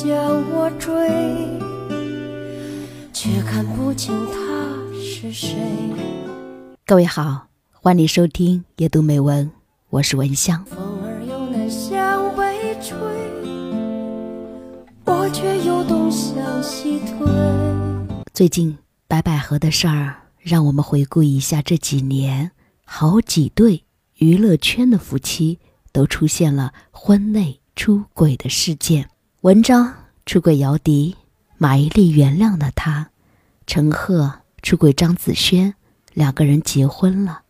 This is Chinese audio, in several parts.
将我追，却看不清他是谁。各位好，欢迎收听夜读美文，我是文香。风儿又南向北吹，我却又东向西退。最近白百合的事儿，让我们回顾一下这几年，好几对娱乐圈的夫妻都出现了婚内出轨的事件。文章出轨姚笛，马伊琍原谅了他；陈赫出轨张子萱，两个人结婚了；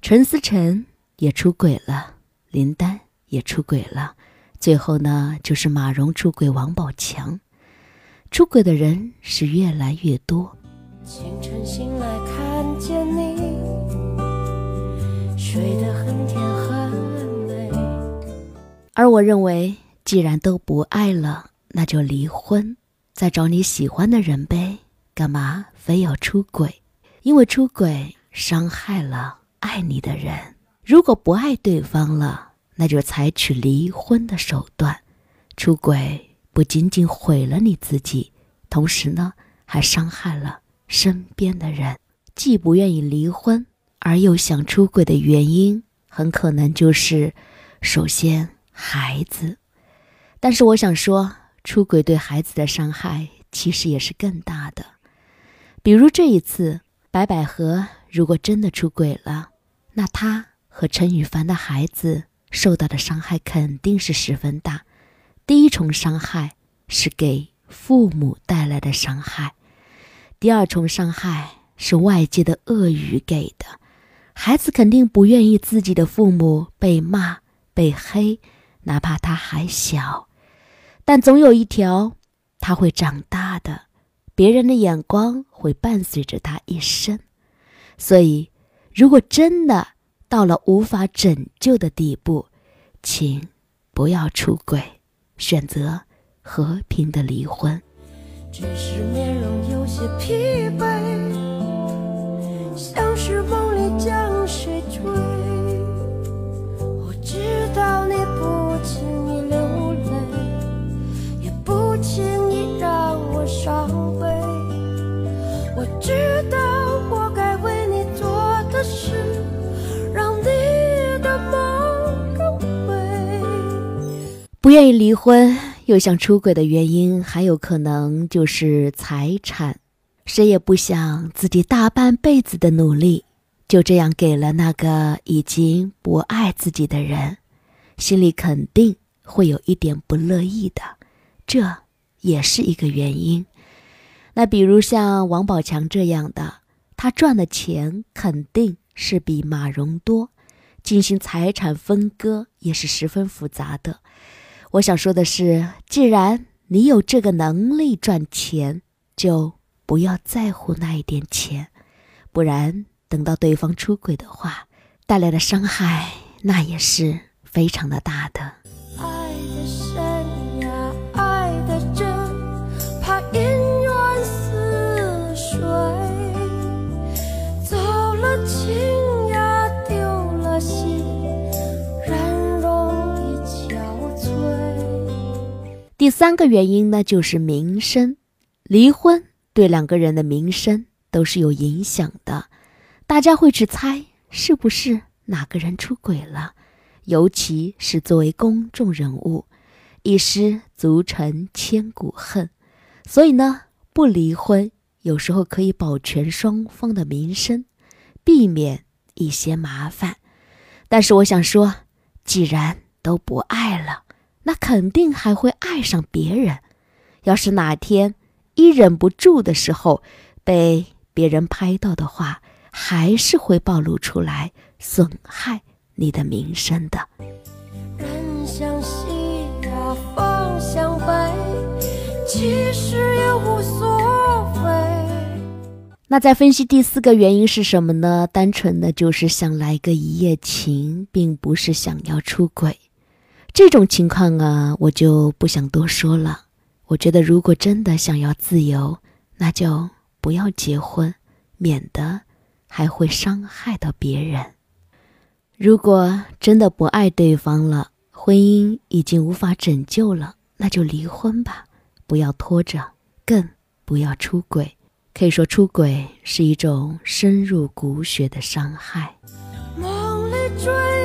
陈思诚也出轨了，林丹也出轨了。最后呢，就是马蓉出轨王宝强。出轨的人是越来越多。清晨醒来看见你，睡得很甜很美。而我认为。既然都不爱了，那就离婚，再找你喜欢的人呗。干嘛非要出轨？因为出轨伤害了爱你的人。如果不爱对方了，那就采取离婚的手段。出轨不仅仅毁了你自己，同时呢，还伤害了身边的人。既不愿意离婚，而又想出轨的原因，很可能就是：首先，孩子。但是我想说，出轨对孩子的伤害其实也是更大的。比如这一次，白百合如果真的出轨了，那她和陈羽凡的孩子受到的伤害肯定是十分大。第一重伤害是给父母带来的伤害，第二重伤害是外界的恶语给的。孩子肯定不愿意自己的父母被骂、被黑，哪怕他还小。但总有一条，他会长大的，别人的眼光会伴随着他一生。所以，如果真的到了无法拯救的地步，请不要出轨，选择和平的离婚。只是面容有些疲惫，像是梦里将谁追。我知道你不轻不愿意离婚又想出轨的原因，还有可能就是财产。谁也不想自己大半辈子的努力，就这样给了那个已经不爱自己的人，心里肯定会有一点不乐意的。这。也是一个原因。那比如像王宝强这样的，他赚的钱肯定是比马蓉多，进行财产分割也是十分复杂的。我想说的是，既然你有这个能力赚钱，就不要在乎那一点钱，不然等到对方出轨的话，带来的伤害那也是非常的大的。三个原因呢，就是名声。离婚对两个人的名声都是有影响的，大家会去猜是不是哪个人出轨了，尤其是作为公众人物，一失足成千古恨。所以呢，不离婚有时候可以保全双方的名声，避免一些麻烦。但是我想说，既然都不爱了。那肯定还会爱上别人。要是哪天一忍不住的时候被别人拍到的话，还是会暴露出来，损害你的名声的。人向西呀，风向北，其实也无所谓。那再分析第四个原因是什么呢？单纯的就是想来个一夜情，并不是想要出轨。这种情况啊，我就不想多说了。我觉得，如果真的想要自由，那就不要结婚，免得还会伤害到别人。如果真的不爱对方了，婚姻已经无法拯救了，那就离婚吧，不要拖着，更不要出轨。可以说，出轨是一种深入骨血的伤害。梦里追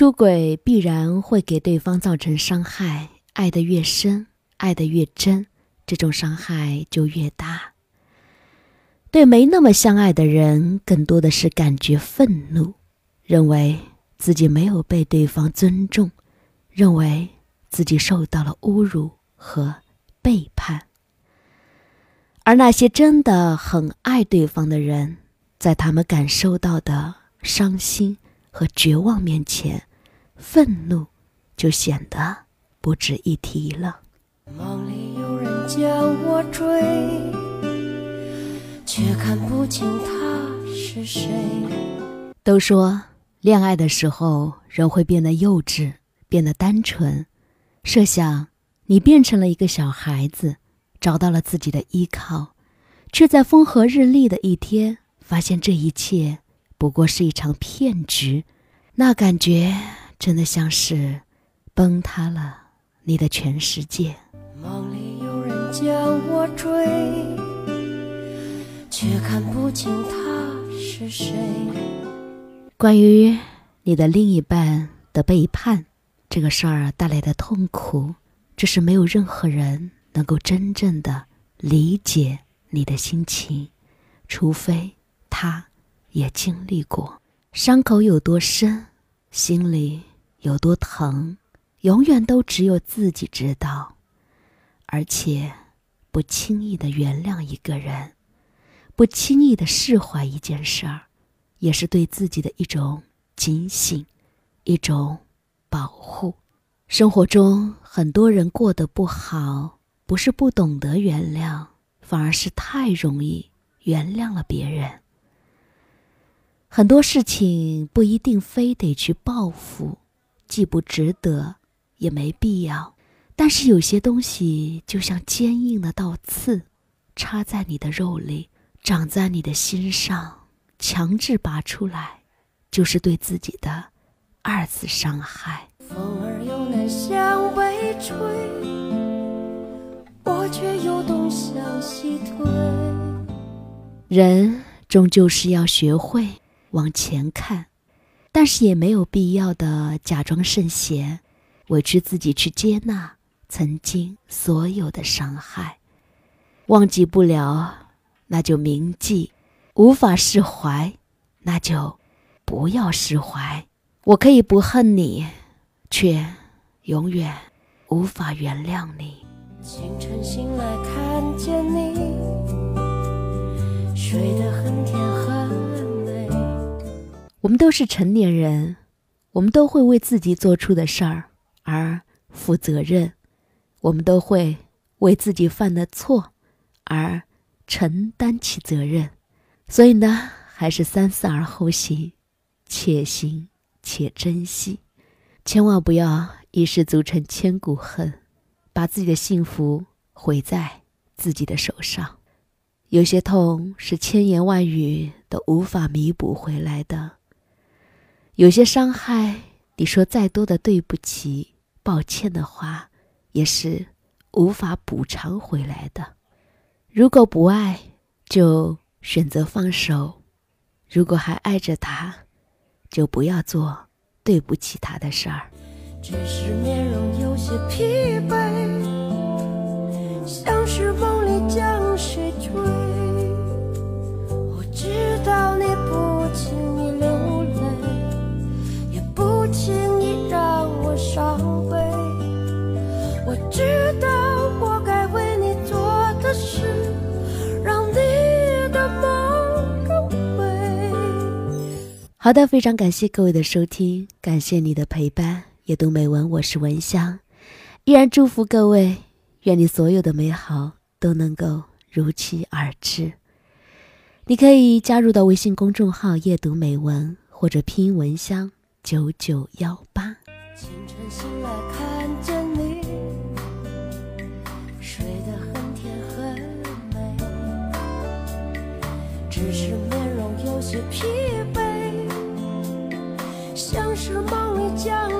出轨必然会给对方造成伤害，爱得越深，爱得越真，这种伤害就越大。对没那么相爱的人，更多的是感觉愤怒，认为自己没有被对方尊重，认为自己受到了侮辱和背叛。而那些真的很爱对方的人，在他们感受到的伤心和绝望面前，愤怒就显得不值一提了。梦里有人将我追。却看不清他是谁。都说恋爱的时候人会变得幼稚，变得单纯。设想你变成了一个小孩子，找到了自己的依靠，却在风和日丽的一天发现这一切不过是一场骗局，那感觉真的像是崩塌了你的全世界。梦里有人将我追。却看不清他是谁。关于你的另一半的背叛这个事儿带来的痛苦，这是没有任何人能够真正的理解你的心情，除非他也经历过。伤口有多深，心里有多疼，永远都只有自己知道。而且，不轻易的原谅一个人。不轻易的释怀一件事儿，也是对自己的一种警醒，一种保护。生活中很多人过得不好，不是不懂得原谅，反而是太容易原谅了别人。很多事情不一定非得去报复，既不值得，也没必要。但是有些东西就像坚硬的倒刺，插在你的肉里。长在你的心上，强制拔出来，就是对自己的二次伤害。风儿又南向北吹，我却又东向西退。人终究是要学会往前看，但是也没有必要的假装圣贤，委屈自己去接纳曾经所有的伤害，忘记不了。那就铭记，无法释怀，那就不要释怀。我可以不恨你，却永远无法原谅你。清晨醒来看见你，睡得很甜很。我们都是成年人，我们都会为自己做出的事儿而负责任，我们都会为自己犯的错而。承担起责任，所以呢，还是三思而后行，且行且珍惜，千万不要一失足成千古恨，把自己的幸福毁在自己的手上。有些痛是千言万语都无法弥补回来的，有些伤害，你说再多的对不起、抱歉的话，也是无法补偿回来的。如果不爱，就选择放手；如果还爱着他，就不要做对不起他的事儿。只是面容有些疲惫，像是梦里将谁追。我知道你不轻伤悲。我知道我该为你做的事。让你的梦好的，非常感谢各位的收听，感谢你的陪伴。阅读美文，我是文香，依然祝福各位，愿你所有的美好都能够如期而至。你可以加入到微信公众号“阅读美文”或者拼音“文香九九幺八”。醒来看见你，睡得很甜很美，只是面容有些。些疲惫，像是梦里将